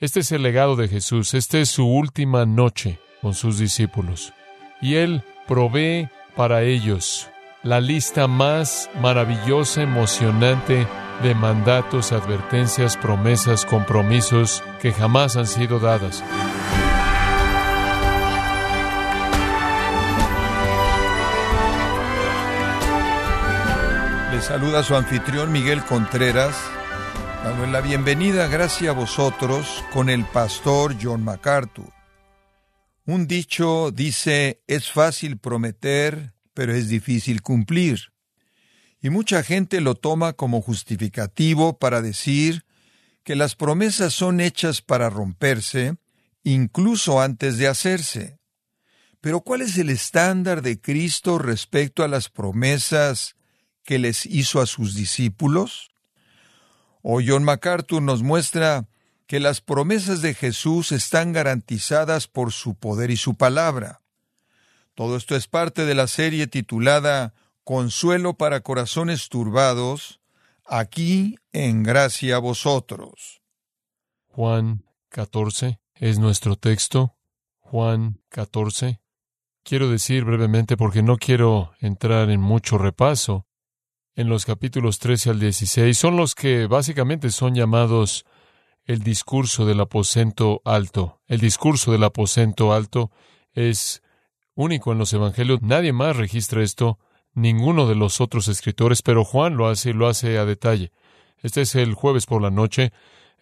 Este es el legado de Jesús, esta es su última noche con sus discípulos. Y Él provee para ellos la lista más maravillosa, emocionante de mandatos, advertencias, promesas, compromisos que jamás han sido dadas. Le saluda su anfitrión Miguel Contreras, dando la bienvenida, gracias a vosotros, con el pastor John MacArthur. Un dicho dice, es fácil prometer, pero es difícil cumplir. Y mucha gente lo toma como justificativo para decir que las promesas son hechas para romperse, incluso antes de hacerse. Pero ¿cuál es el estándar de Cristo respecto a las promesas que les hizo a sus discípulos? O John MacArthur nos muestra que las promesas de Jesús están garantizadas por su poder y su palabra. Todo esto es parte de la serie titulada Consuelo para corazones turbados, aquí en gracia a vosotros. Juan 14 es nuestro texto. Juan 14. Quiero decir brevemente porque no quiero entrar en mucho repaso. En los capítulos 13 al 16 son los que básicamente son llamados el discurso del aposento alto. El discurso del aposento alto es único en los evangelios. Nadie más registra esto, ninguno de los otros escritores, pero Juan lo hace y lo hace a detalle. Este es el jueves por la noche.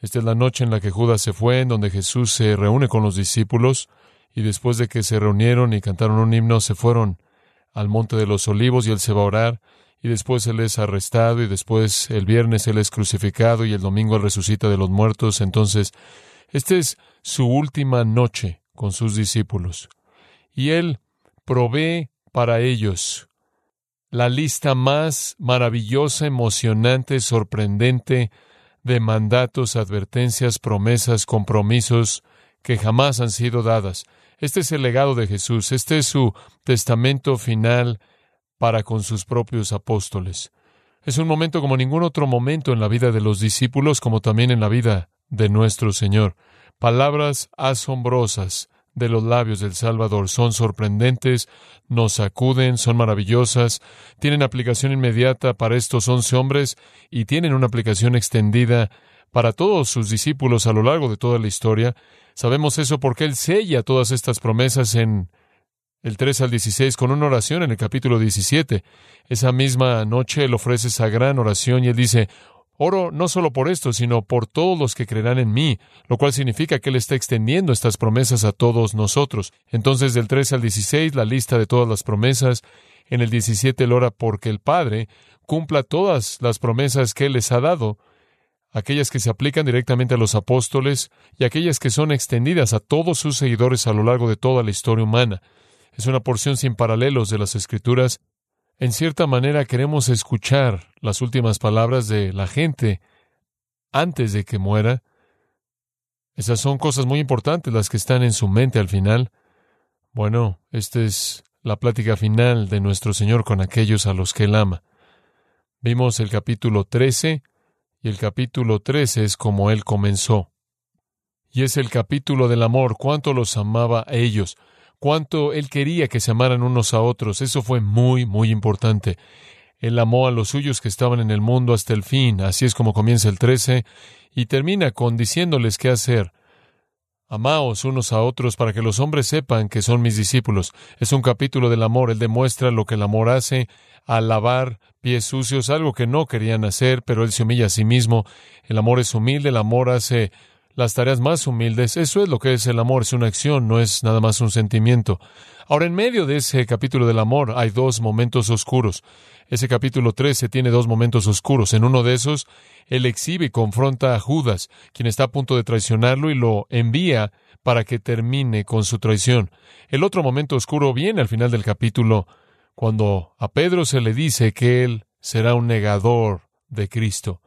Esta es la noche en la que Judas se fue, en donde Jesús se reúne con los discípulos, y después de que se reunieron y cantaron un himno, se fueron al monte de los olivos y él se va a orar, y después él es arrestado, y después el viernes él es crucificado, y el domingo él resucita de los muertos. Entonces, esta es su última noche con sus discípulos. Y él provee para ellos la lista más maravillosa, emocionante, sorprendente de mandatos, advertencias, promesas, compromisos que jamás han sido dadas. Este es el legado de Jesús, este es su testamento final para con sus propios apóstoles. Es un momento como ningún otro momento en la vida de los discípulos, como también en la vida de nuestro Señor. Palabras asombrosas de los labios del Salvador son sorprendentes, nos sacuden, son maravillosas, tienen aplicación inmediata para estos once hombres y tienen una aplicación extendida para todos sus discípulos a lo largo de toda la historia. Sabemos eso porque Él sella todas estas promesas en el 3 al 16 con una oración en el capítulo 17. Esa misma noche Él ofrece esa gran oración y Él dice, Oro no solo por esto, sino por todos los que creerán en mí, lo cual significa que Él está extendiendo estas promesas a todos nosotros. Entonces, del 3 al 16, la lista de todas las promesas. En el 17, Él ora porque el Padre cumpla todas las promesas que Él les ha dado, aquellas que se aplican directamente a los apóstoles y aquellas que son extendidas a todos sus seguidores a lo largo de toda la historia humana. Es una porción sin paralelos de las Escrituras en cierta manera queremos escuchar las últimas palabras de la gente antes de que muera. Esas son cosas muy importantes las que están en su mente al final. Bueno, esta es la plática final de nuestro Señor con aquellos a los que Él ama. Vimos el capítulo 13 y el capítulo 13 es como Él comenzó. Y es el capítulo del amor, cuánto los amaba a ellos cuánto él quería que se amaran unos a otros. Eso fue muy, muy importante. Él amó a los suyos que estaban en el mundo hasta el fin. Así es como comienza el 13 y termina con diciéndoles qué hacer. Amaos unos a otros para que los hombres sepan que son mis discípulos. Es un capítulo del amor. Él demuestra lo que el amor hace al lavar pies sucios, algo que no querían hacer, pero él se humilla a sí mismo. El amor es humilde, el amor hace las tareas más humildes. Eso es lo que es el amor, es una acción, no es nada más un sentimiento. Ahora, en medio de ese capítulo del amor hay dos momentos oscuros. Ese capítulo 13 tiene dos momentos oscuros. En uno de esos, él exhibe y confronta a Judas, quien está a punto de traicionarlo, y lo envía para que termine con su traición. El otro momento oscuro viene al final del capítulo, cuando a Pedro se le dice que él será un negador de Cristo.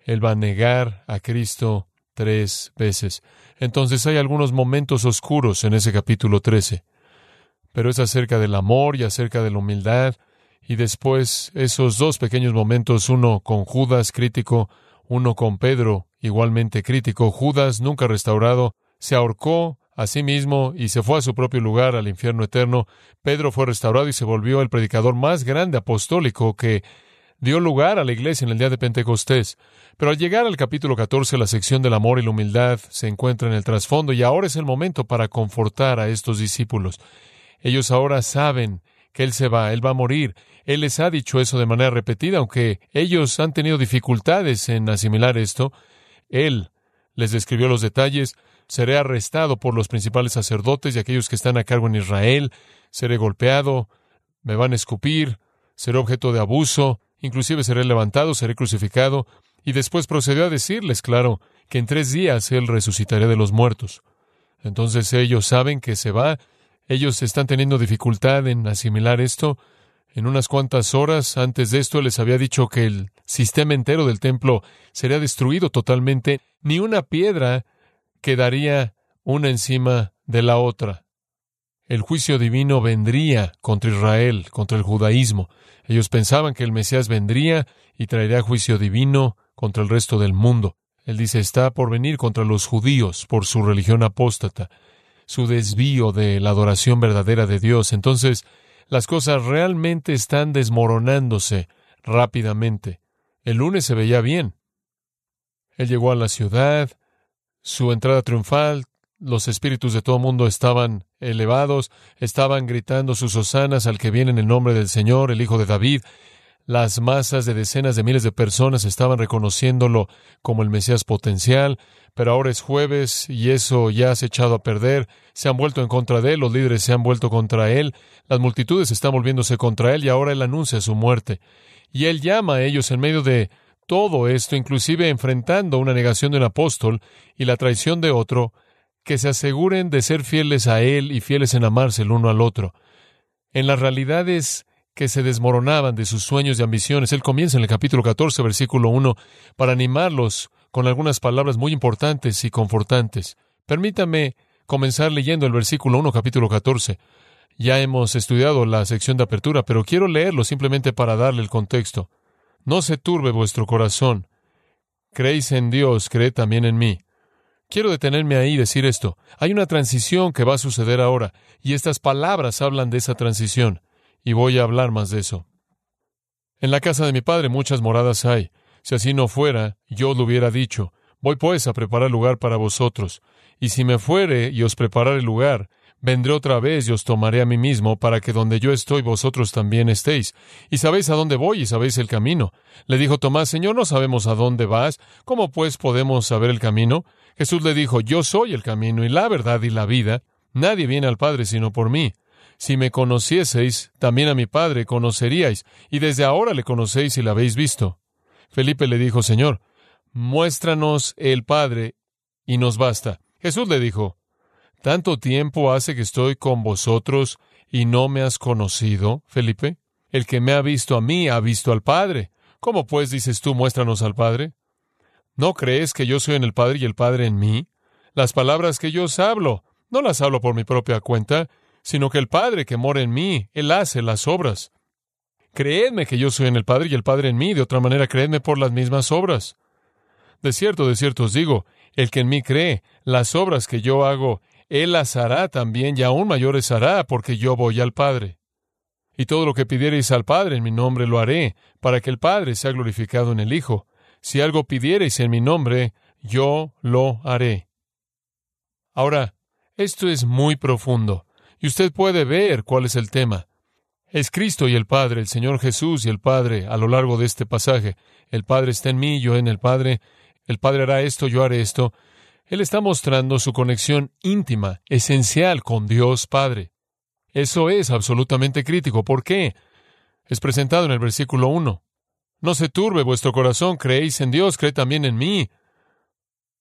Él va a negar a Cristo tres veces. Entonces hay algunos momentos oscuros en ese capítulo 13, pero es acerca del amor y acerca de la humildad, y después esos dos pequeños momentos, uno con Judas crítico, uno con Pedro igualmente crítico. Judas, nunca restaurado, se ahorcó a sí mismo y se fue a su propio lugar, al infierno eterno. Pedro fue restaurado y se volvió el predicador más grande apostólico que dio lugar a la iglesia en el día de Pentecostés. Pero al llegar al capítulo 14, la sección del amor y la humildad se encuentra en el trasfondo y ahora es el momento para confortar a estos discípulos. Ellos ahora saben que Él se va, Él va a morir. Él les ha dicho eso de manera repetida, aunque ellos han tenido dificultades en asimilar esto. Él les describió los detalles. Seré arrestado por los principales sacerdotes y aquellos que están a cargo en Israel. Seré golpeado. Me van a escupir. Seré objeto de abuso. Inclusive seré levantado, seré crucificado. Y después procedió a decirles, claro, que en tres días Él resucitará de los muertos. Entonces ellos saben que se va. Ellos están teniendo dificultad en asimilar esto. En unas cuantas horas antes de esto les había dicho que el sistema entero del templo sería destruido totalmente, ni una piedra quedaría una encima de la otra. El juicio divino vendría contra Israel, contra el judaísmo. Ellos pensaban que el Mesías vendría y traería juicio divino contra el resto del mundo. Él dice, está por venir contra los judíos por su religión apóstata, su desvío de la adoración verdadera de Dios. Entonces, las cosas realmente están desmoronándose rápidamente. El lunes se veía bien. Él llegó a la ciudad, su entrada triunfal, los espíritus de todo mundo estaban elevados, estaban gritando sus hosanas al que viene en el nombre del Señor, el Hijo de David. Las masas de decenas de miles de personas estaban reconociéndolo como el Mesías potencial pero ahora es jueves y eso ya se ha echado a perder, se han vuelto en contra de él, los líderes se han vuelto contra él, las multitudes están volviéndose contra él y ahora él anuncia su muerte. Y él llama a ellos en medio de todo esto, inclusive enfrentando una negación de un apóstol y la traición de otro, que se aseguren de ser fieles a él y fieles en amarse el uno al otro. En las realidades que se desmoronaban de sus sueños y ambiciones, él comienza en el capítulo 14, versículo 1, para animarlos con algunas palabras muy importantes y confortantes. Permítame comenzar leyendo el versículo 1, capítulo 14. Ya hemos estudiado la sección de apertura, pero quiero leerlo simplemente para darle el contexto. No se turbe vuestro corazón. Creéis en Dios, creed también en mí. Quiero detenerme ahí y decir esto. Hay una transición que va a suceder ahora, y estas palabras hablan de esa transición, y voy a hablar más de eso. En la casa de mi padre muchas moradas hay. Si así no fuera, yo lo hubiera dicho, voy pues a preparar lugar para vosotros, y si me fuere y os preparare lugar, vendré otra vez y os tomaré a mí mismo, para que donde yo estoy vosotros también estéis. Y sabéis a dónde voy y sabéis el camino. Le dijo Tomás, Señor, no sabemos a dónde vas, ¿cómo pues podemos saber el camino? Jesús le dijo, Yo soy el camino y la verdad y la vida. Nadie viene al Padre sino por mí. Si me conocieseis, también a mi Padre conoceríais, y desde ahora le conocéis y le habéis visto. Felipe le dijo, Señor, muéstranos el Padre y nos basta. Jesús le dijo, ¿tanto tiempo hace que estoy con vosotros y no me has conocido, Felipe? El que me ha visto a mí ha visto al Padre. ¿Cómo pues dices tú, muéstranos al Padre? ¿No crees que yo soy en el Padre y el Padre en mí? Las palabras que yo os hablo, no las hablo por mi propia cuenta, sino que el Padre que mora en mí, Él hace las obras. Creedme que yo soy en el Padre y el Padre en mí, de otra manera creedme por las mismas obras. De cierto, de cierto os digo, el que en mí cree, las obras que yo hago, él las hará también y aún mayores hará, porque yo voy al Padre. Y todo lo que pidiereis al Padre en mi nombre lo haré, para que el Padre sea glorificado en el Hijo. Si algo pidiereis en mi nombre, yo lo haré. Ahora, esto es muy profundo, y usted puede ver cuál es el tema. Es Cristo y el Padre, el Señor Jesús y el Padre a lo largo de este pasaje. El Padre está en mí, yo en el Padre. El Padre hará esto, yo haré esto. Él está mostrando su conexión íntima, esencial con Dios Padre. Eso es absolutamente crítico. ¿Por qué? Es presentado en el versículo 1. No se turbe vuestro corazón, creéis en Dios, creed también en mí.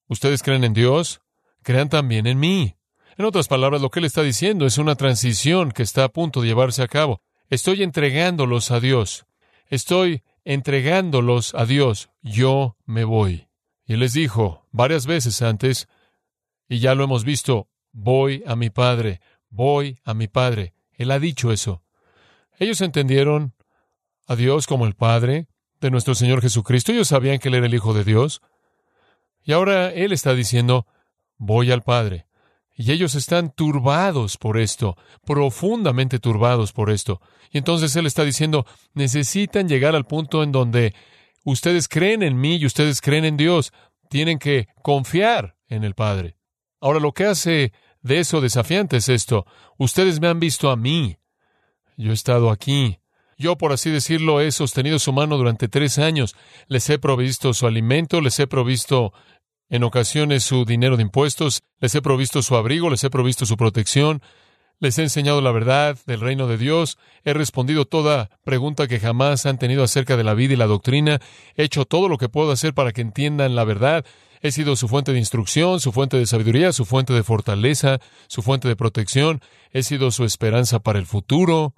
¿Ustedes creen en Dios? Crean también en mí. En otras palabras, lo que él está diciendo es una transición que está a punto de llevarse a cabo. Estoy entregándolos a Dios. Estoy entregándolos a Dios. Yo me voy. Y les dijo varias veces antes, y ya lo hemos visto, voy a mi Padre, voy a mi Padre. Él ha dicho eso. Ellos entendieron a Dios como el Padre de nuestro Señor Jesucristo. Ellos sabían que Él era el Hijo de Dios. Y ahora Él está diciendo, voy al Padre. Y ellos están turbados por esto, profundamente turbados por esto. Y entonces Él está diciendo, necesitan llegar al punto en donde ustedes creen en mí y ustedes creen en Dios. Tienen que confiar en el Padre. Ahora lo que hace de eso desafiante es esto. Ustedes me han visto a mí. Yo he estado aquí. Yo, por así decirlo, he sostenido su mano durante tres años. Les he provisto su alimento, les he provisto en ocasiones su dinero de impuestos, les he provisto su abrigo, les he provisto su protección, les he enseñado la verdad del reino de Dios, he respondido toda pregunta que jamás han tenido acerca de la vida y la doctrina, he hecho todo lo que puedo hacer para que entiendan la verdad, he sido su fuente de instrucción, su fuente de sabiduría, su fuente de fortaleza, su fuente de protección, he sido su esperanza para el futuro.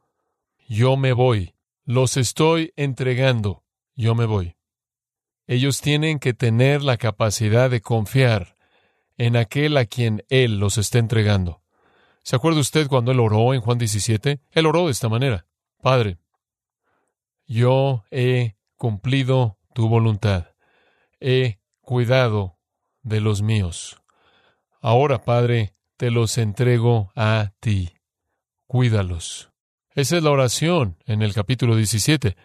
Yo me voy, los estoy entregando, yo me voy. Ellos tienen que tener la capacidad de confiar en aquel a quien Él los está entregando. ¿Se acuerda usted cuando Él oró en Juan 17? Él oró de esta manera. Padre, yo he cumplido tu voluntad. He cuidado de los míos. Ahora, Padre, te los entrego a ti. Cuídalos. Esa es la oración en el capítulo 17.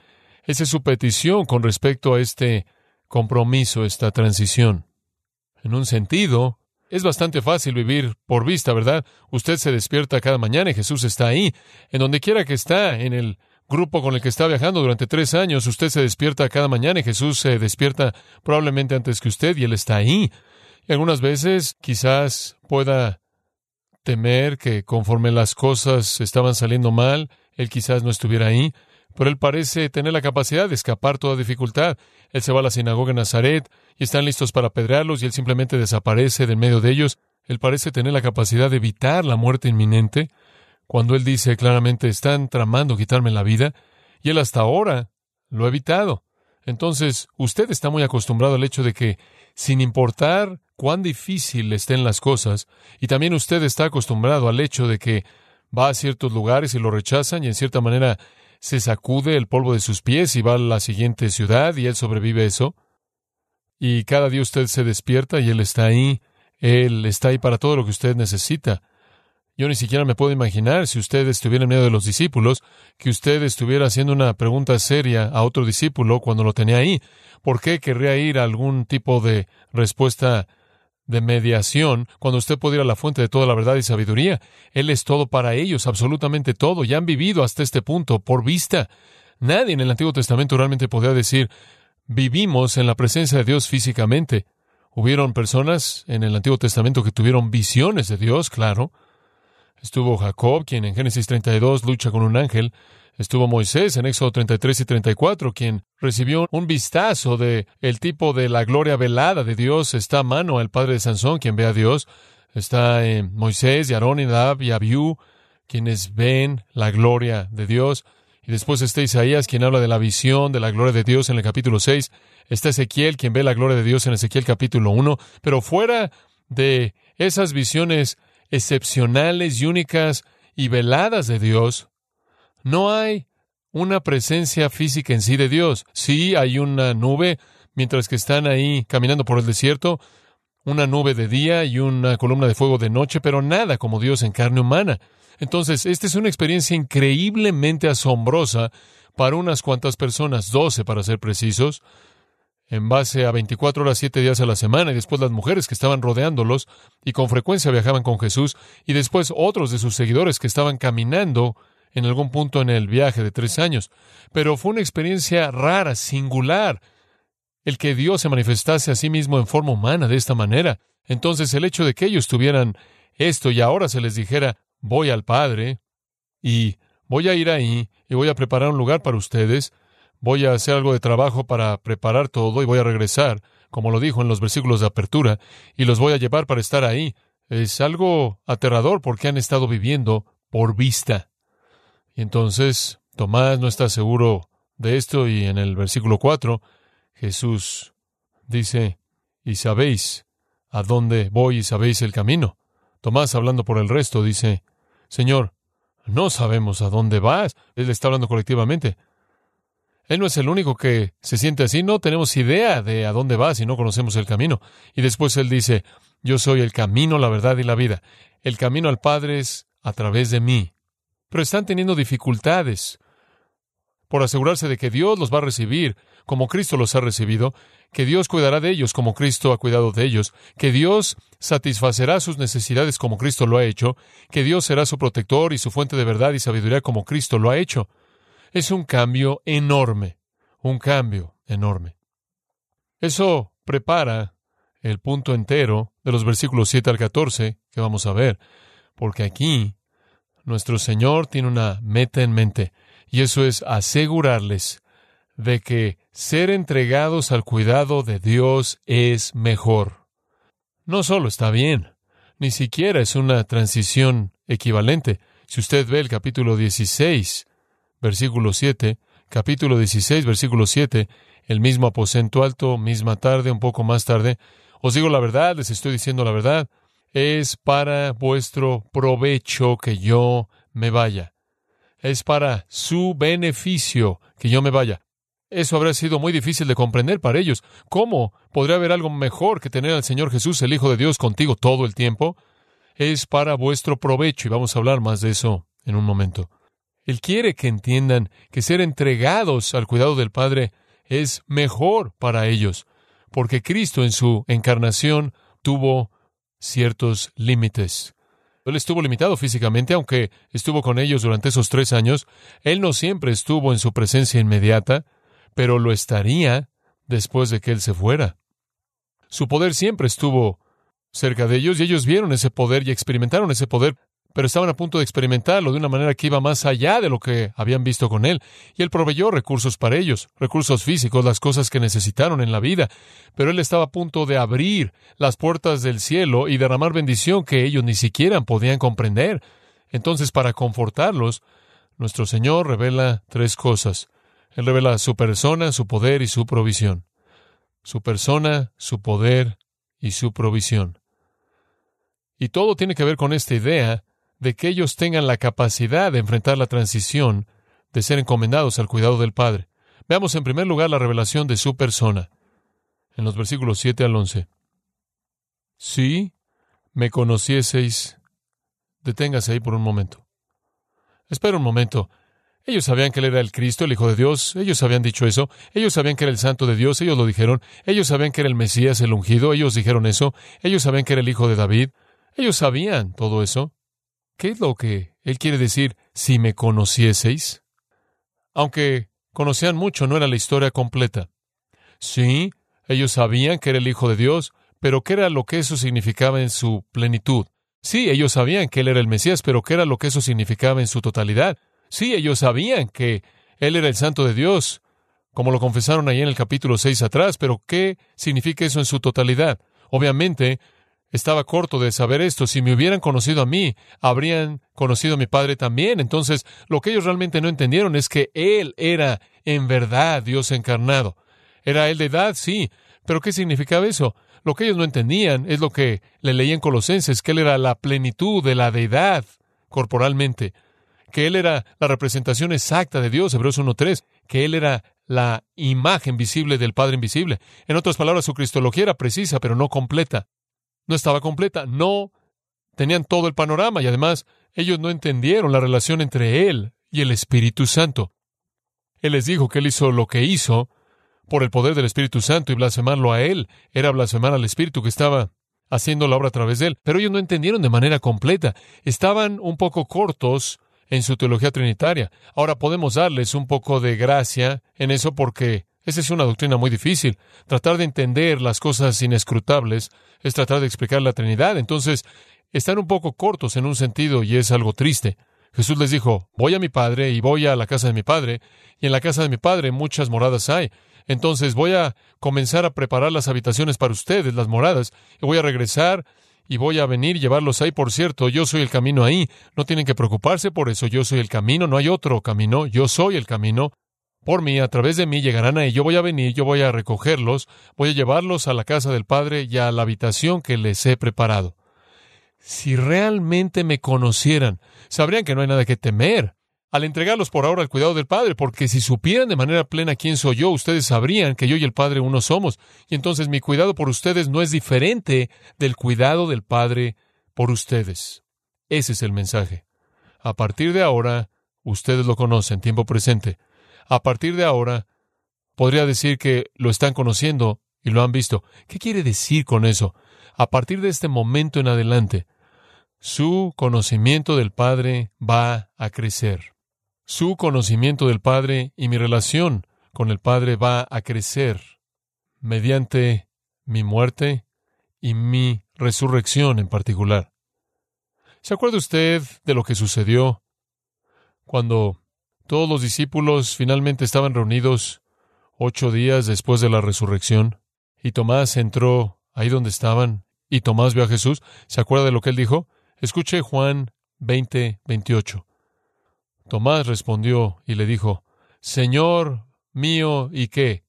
Esa es su petición con respecto a este compromiso, esta transición. En un sentido, es bastante fácil vivir por vista, ¿verdad? Usted se despierta cada mañana y Jesús está ahí. En donde quiera que está, en el grupo con el que está viajando durante tres años, usted se despierta cada mañana y Jesús se despierta probablemente antes que usted y Él está ahí. Y algunas veces quizás pueda temer que conforme las cosas estaban saliendo mal, Él quizás no estuviera ahí pero él parece tener la capacidad de escapar toda dificultad. Él se va a la sinagoga en Nazaret y están listos para apedrearlos y él simplemente desaparece de en medio de ellos. Él parece tener la capacidad de evitar la muerte inminente cuando él dice claramente están tramando quitarme la vida y él hasta ahora lo ha evitado. Entonces, usted está muy acostumbrado al hecho de que, sin importar cuán difícil estén las cosas, y también usted está acostumbrado al hecho de que va a ciertos lugares y lo rechazan y en cierta manera se sacude el polvo de sus pies y va a la siguiente ciudad y él sobrevive eso. Y cada día usted se despierta y él está ahí. Él está ahí para todo lo que usted necesita. Yo ni siquiera me puedo imaginar si usted estuviera en medio de los discípulos, que usted estuviera haciendo una pregunta seria a otro discípulo cuando lo tenía ahí. ¿Por qué querría ir a algún tipo de respuesta de mediación cuando usted puede ir a la fuente de toda la verdad y sabiduría. Él es todo para ellos, absolutamente todo. Ya han vivido hasta este punto por vista. Nadie en el Antiguo Testamento realmente podía decir, vivimos en la presencia de Dios físicamente. Hubieron personas en el Antiguo Testamento que tuvieron visiones de Dios, claro. Estuvo Jacob, quien en Génesis 32 lucha con un ángel. Estuvo Moisés en Éxodo 33 y 34, quien recibió un vistazo de el tipo de la gloria velada de Dios. Está a mano el padre de Sansón, quien ve a Dios. Está eh, Moisés y Aarón y Nadab y Abiú, quienes ven la gloria de Dios. Y después está Isaías, quien habla de la visión de la gloria de Dios en el capítulo 6. Está Ezequiel, quien ve la gloria de Dios en Ezequiel capítulo 1. Pero fuera de esas visiones excepcionales y únicas y veladas de Dios, no hay una presencia física en sí de Dios. Sí hay una nube mientras que están ahí caminando por el desierto, una nube de día y una columna de fuego de noche, pero nada como Dios en carne humana. Entonces, esta es una experiencia increíblemente asombrosa para unas cuantas personas, doce para ser precisos, en base a 24 horas, siete días a la semana, y después las mujeres que estaban rodeándolos y con frecuencia viajaban con Jesús, y después otros de sus seguidores que estaban caminando en algún punto en el viaje de tres años, pero fue una experiencia rara, singular, el que Dios se manifestase a sí mismo en forma humana de esta manera. Entonces el hecho de que ellos tuvieran esto y ahora se les dijera, voy al Padre y voy a ir ahí y voy a preparar un lugar para ustedes, voy a hacer algo de trabajo para preparar todo y voy a regresar, como lo dijo en los versículos de apertura, y los voy a llevar para estar ahí. Es algo aterrador porque han estado viviendo por vista. Y entonces Tomás no está seguro de esto y en el versículo 4 Jesús dice, y sabéis a dónde voy y sabéis el camino. Tomás, hablando por el resto, dice, Señor, no sabemos a dónde vas. Él está hablando colectivamente. Él no es el único que se siente así, no tenemos idea de a dónde va si no conocemos el camino. Y después Él dice, yo soy el camino, la verdad y la vida. El camino al Padre es a través de mí. Pero están teniendo dificultades por asegurarse de que Dios los va a recibir como Cristo los ha recibido, que Dios cuidará de ellos como Cristo ha cuidado de ellos, que Dios satisfacerá sus necesidades como Cristo lo ha hecho, que Dios será su protector y su fuente de verdad y sabiduría como Cristo lo ha hecho. Es un cambio enorme, un cambio enorme. Eso prepara el punto entero de los versículos 7 al 14 que vamos a ver, porque aquí nuestro Señor tiene una meta en mente, y eso es asegurarles de que ser entregados al cuidado de Dios es mejor. No solo está bien, ni siquiera es una transición equivalente. Si usted ve el capítulo 16, versículo 7, capítulo 16, versículo 7, el mismo aposento alto, misma tarde, un poco más tarde, os digo la verdad, les estoy diciendo la verdad, es para vuestro provecho que yo me vaya. Es para su beneficio que yo me vaya. Eso habría sido muy difícil de comprender para ellos. ¿Cómo podría haber algo mejor que tener al Señor Jesús, el Hijo de Dios, contigo todo el tiempo? Es para vuestro provecho y vamos a hablar más de eso en un momento. Él quiere que entiendan que ser entregados al cuidado del Padre es mejor para ellos, porque Cristo en su encarnación tuvo ciertos límites. Él estuvo limitado físicamente, aunque estuvo con ellos durante esos tres años. Él no siempre estuvo en su presencia inmediata pero lo estaría después de que Él se fuera. Su poder siempre estuvo cerca de ellos y ellos vieron ese poder y experimentaron ese poder, pero estaban a punto de experimentarlo de una manera que iba más allá de lo que habían visto con Él. Y Él proveyó recursos para ellos, recursos físicos, las cosas que necesitaron en la vida, pero Él estaba a punto de abrir las puertas del cielo y derramar bendición que ellos ni siquiera podían comprender. Entonces, para confortarlos, nuestro Señor revela tres cosas. Él revela su persona, su poder y su provisión. Su persona, su poder y su provisión. Y todo tiene que ver con esta idea de que ellos tengan la capacidad de enfrentar la transición de ser encomendados al cuidado del Padre. Veamos en primer lugar la revelación de su persona, en los versículos 7 al 11. Si me conocieseis, deténgase ahí por un momento. Espera un momento. Ellos sabían que Él era el Cristo, el Hijo de Dios, ellos habían dicho eso, ellos sabían que era el Santo de Dios, ellos lo dijeron, ellos sabían que era el Mesías, el ungido, ellos dijeron eso, ellos sabían que era el Hijo de David, ellos sabían todo eso. ¿Qué es lo que Él quiere decir si me conocieseis? Aunque conocían mucho, no era la historia completa. Sí, ellos sabían que era el Hijo de Dios, pero ¿qué era lo que eso significaba en su plenitud? Sí, ellos sabían que Él era el Mesías, pero ¿qué era lo que eso significaba en su totalidad? Sí, ellos sabían que Él era el Santo de Dios, como lo confesaron ahí en el capítulo 6 atrás, pero ¿qué significa eso en su totalidad? Obviamente, estaba corto de saber esto. Si me hubieran conocido a mí, habrían conocido a mi Padre también. Entonces, lo que ellos realmente no entendieron es que Él era en verdad Dios encarnado. ¿Era Él de edad? Sí. Pero ¿qué significaba eso? Lo que ellos no entendían es lo que le leí en Colosenses, que Él era la plenitud de la deidad corporalmente que Él era la representación exacta de Dios, Hebreos 1.3, que Él era la imagen visible del Padre invisible. En otras palabras, su cristología era precisa, pero no completa. No estaba completa, no tenían todo el panorama y además ellos no entendieron la relación entre Él y el Espíritu Santo. Él les dijo que Él hizo lo que hizo por el poder del Espíritu Santo y blasfemarlo a Él era blasfemar al Espíritu que estaba haciendo la obra a través de Él. Pero ellos no entendieron de manera completa. Estaban un poco cortos en su teología trinitaria. Ahora podemos darles un poco de gracia en eso porque esa es una doctrina muy difícil. Tratar de entender las cosas inescrutables es tratar de explicar la Trinidad. Entonces, están un poco cortos en un sentido y es algo triste. Jesús les dijo, voy a mi Padre y voy a la casa de mi Padre, y en la casa de mi Padre muchas moradas hay. Entonces voy a comenzar a preparar las habitaciones para ustedes, las moradas, y voy a regresar y voy a venir y llevarlos ahí. Por cierto, yo soy el camino ahí. No tienen que preocuparse por eso. Yo soy el camino. No hay otro camino. Yo soy el camino. Por mí, a través de mí llegarán ahí. Yo voy a venir, yo voy a recogerlos, voy a llevarlos a la casa del Padre y a la habitación que les he preparado. Si realmente me conocieran, sabrían que no hay nada que temer. al entregarlos por ahora al cuidado del Padre, porque si supieran de manera plena quién soy yo, ustedes sabrían que yo y el Padre uno somos, y entonces mi cuidado por ustedes no es diferente del cuidado del Padre por ustedes. Ese es el mensaje. A partir de ahora, ustedes lo conocen, tiempo presente. A partir de ahora, podría decir que lo están conociendo y lo han visto. ¿Qué quiere decir con eso? A partir de este momento en adelante, su conocimiento del Padre va a crecer. Su conocimiento del Padre y mi relación con el Padre va a crecer mediante mi muerte y mi resurrección en particular. ¿Se acuerda usted de lo que sucedió cuando todos los discípulos finalmente estaban reunidos ocho días después de la resurrección y Tomás entró ahí donde estaban y Tomás vio a Jesús? ¿Se acuerda de lo que él dijo? Escuche Juan 20, 28. Tomás respondió y le dijo, Señor mío y qué,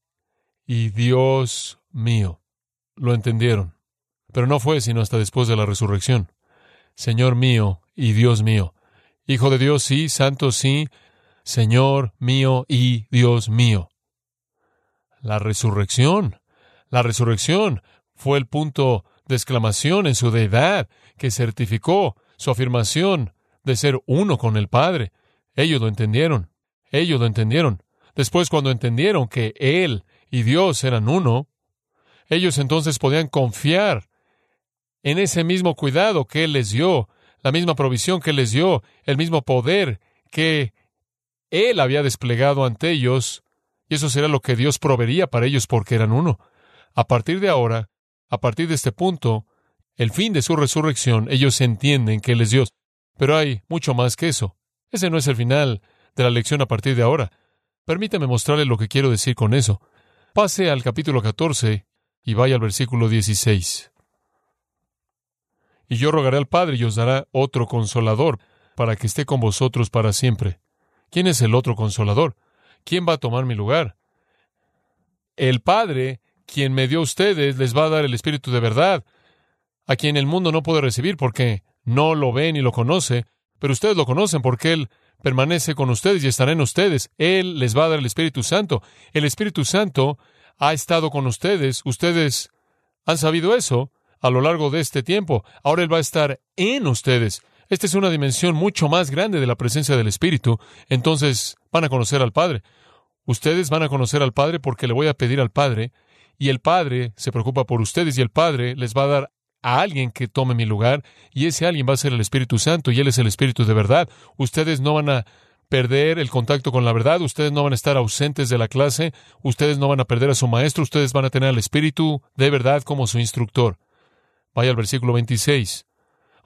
y Dios mío. Lo entendieron, pero no fue sino hasta después de la resurrección. Señor mío y Dios mío. Hijo de Dios, sí, santo, sí, Señor mío y Dios mío. La resurrección, la resurrección fue el punto de exclamación en su deidad que certificó su afirmación de ser uno con el Padre. Ellos lo entendieron. Ellos lo entendieron. Después, cuando entendieron que Él y Dios eran uno, ellos entonces podían confiar en ese mismo cuidado que Él les dio, la misma provisión que les dio, el mismo poder que Él había desplegado ante ellos, y eso será lo que Dios proveería para ellos porque eran uno. A partir de ahora, a partir de este punto, el fin de su resurrección, ellos entienden que Él es Dios. Pero hay mucho más que eso. Ese no es el final de la lección a partir de ahora. Permítame mostrarle lo que quiero decir con eso. Pase al capítulo 14 y vaya al versículo 16. Y yo rogaré al Padre y os dará otro consolador para que esté con vosotros para siempre. ¿Quién es el otro consolador? ¿Quién va a tomar mi lugar? El Padre, quien me dio a ustedes, les va a dar el Espíritu de verdad, a quien el mundo no puede recibir porque no lo ve ni lo conoce, pero ustedes lo conocen porque Él permanece con ustedes y estará en ustedes. Él les va a dar el Espíritu Santo. El Espíritu Santo ha estado con ustedes. Ustedes han sabido eso a lo largo de este tiempo. Ahora Él va a estar en ustedes. Esta es una dimensión mucho más grande de la presencia del Espíritu. Entonces van a conocer al Padre. Ustedes van a conocer al Padre porque le voy a pedir al Padre y el Padre se preocupa por ustedes y el Padre les va a dar a alguien que tome mi lugar y ese alguien va a ser el Espíritu Santo y Él es el Espíritu de verdad. Ustedes no van a perder el contacto con la verdad, ustedes no van a estar ausentes de la clase, ustedes no van a perder a su maestro, ustedes van a tener al Espíritu de verdad como su instructor. Vaya al versículo 26.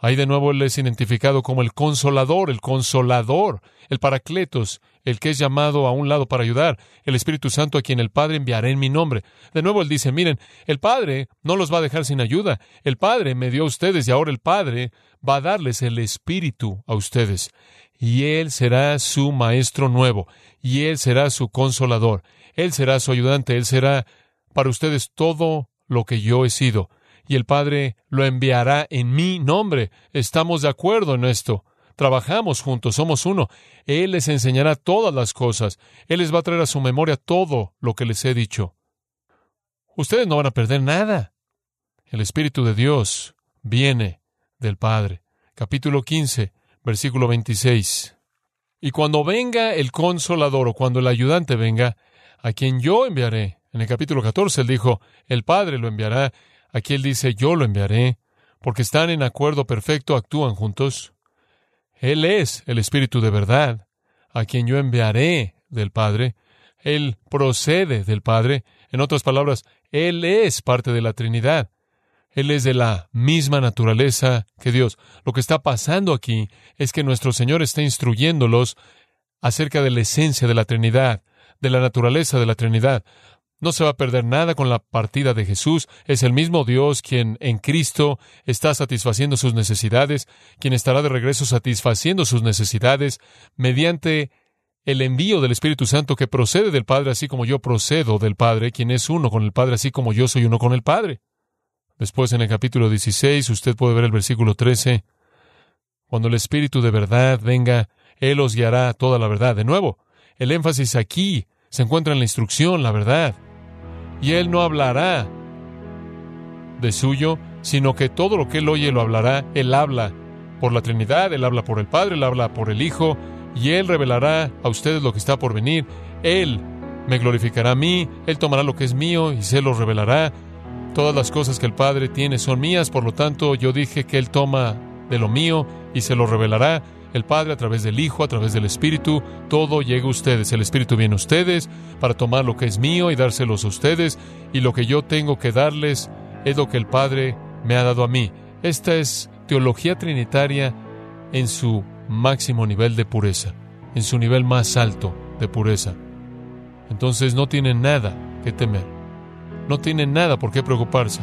Ahí de nuevo Él es identificado como el consolador, el consolador, el paracletos, el que es llamado a un lado para ayudar, el Espíritu Santo a quien el Padre enviará en mi nombre. De nuevo Él dice, miren, el Padre no los va a dejar sin ayuda. El Padre me dio a ustedes y ahora el Padre va a darles el Espíritu a ustedes. Y Él será su Maestro nuevo, y Él será su consolador, Él será su ayudante, Él será para ustedes todo lo que yo he sido y el Padre lo enviará en mi nombre. Estamos de acuerdo en esto. Trabajamos juntos, somos uno. Él les enseñará todas las cosas. Él les va a traer a su memoria todo lo que les he dicho. Ustedes no van a perder nada. El Espíritu de Dios viene del Padre. Capítulo 15, versículo 26. Y cuando venga el consolador o cuando el ayudante venga, a quien yo enviaré. En el capítulo 14 él dijo, el Padre lo enviará Aquí él dice, yo lo enviaré, porque están en acuerdo perfecto, actúan juntos. Él es el Espíritu de verdad, a quien yo enviaré del Padre. Él procede del Padre. En otras palabras, Él es parte de la Trinidad. Él es de la misma naturaleza que Dios. Lo que está pasando aquí es que nuestro Señor está instruyéndolos acerca de la esencia de la Trinidad, de la naturaleza de la Trinidad. No se va a perder nada con la partida de Jesús. Es el mismo Dios quien en Cristo está satisfaciendo sus necesidades, quien estará de regreso satisfaciendo sus necesidades mediante el envío del Espíritu Santo que procede del Padre, así como yo procedo del Padre, quien es uno con el Padre, así como yo soy uno con el Padre. Después en el capítulo 16 usted puede ver el versículo 13. Cuando el Espíritu de verdad venga, Él os guiará toda la verdad. De nuevo, el énfasis aquí se encuentra en la instrucción, la verdad. Y Él no hablará de suyo, sino que todo lo que Él oye lo hablará. Él habla por la Trinidad, Él habla por el Padre, Él habla por el Hijo, y Él revelará a ustedes lo que está por venir. Él me glorificará a mí, Él tomará lo que es mío y se lo revelará. Todas las cosas que el Padre tiene son mías, por lo tanto yo dije que Él toma de lo mío y se lo revelará. El Padre a través del Hijo, a través del Espíritu, todo llega a ustedes. El Espíritu viene a ustedes para tomar lo que es mío y dárselos a ustedes. Y lo que yo tengo que darles es lo que el Padre me ha dado a mí. Esta es teología trinitaria en su máximo nivel de pureza, en su nivel más alto de pureza. Entonces no tienen nada que temer, no tienen nada por qué preocuparse.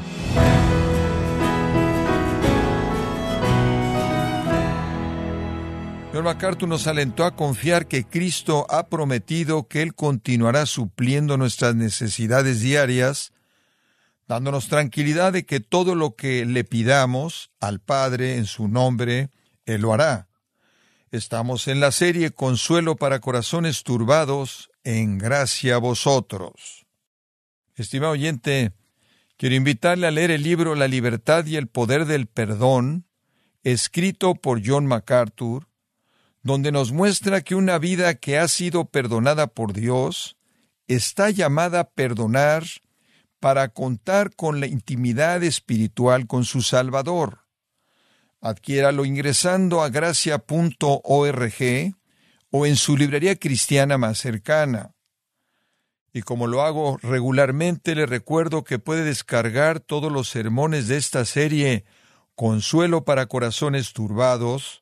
John MacArthur nos alentó a confiar que Cristo ha prometido que Él continuará supliendo nuestras necesidades diarias, dándonos tranquilidad de que todo lo que le pidamos al Padre en su nombre, Él lo hará. Estamos en la serie Consuelo para Corazones Turbados, en gracia a vosotros. Estimado oyente, quiero invitarle a leer el libro La libertad y el poder del perdón, escrito por John MacArthur, donde nos muestra que una vida que ha sido perdonada por Dios está llamada a perdonar para contar con la intimidad espiritual con su Salvador. Adquiéralo ingresando a gracia.org o en su librería cristiana más cercana. Y como lo hago regularmente, le recuerdo que puede descargar todos los sermones de esta serie Consuelo para Corazones Turbados,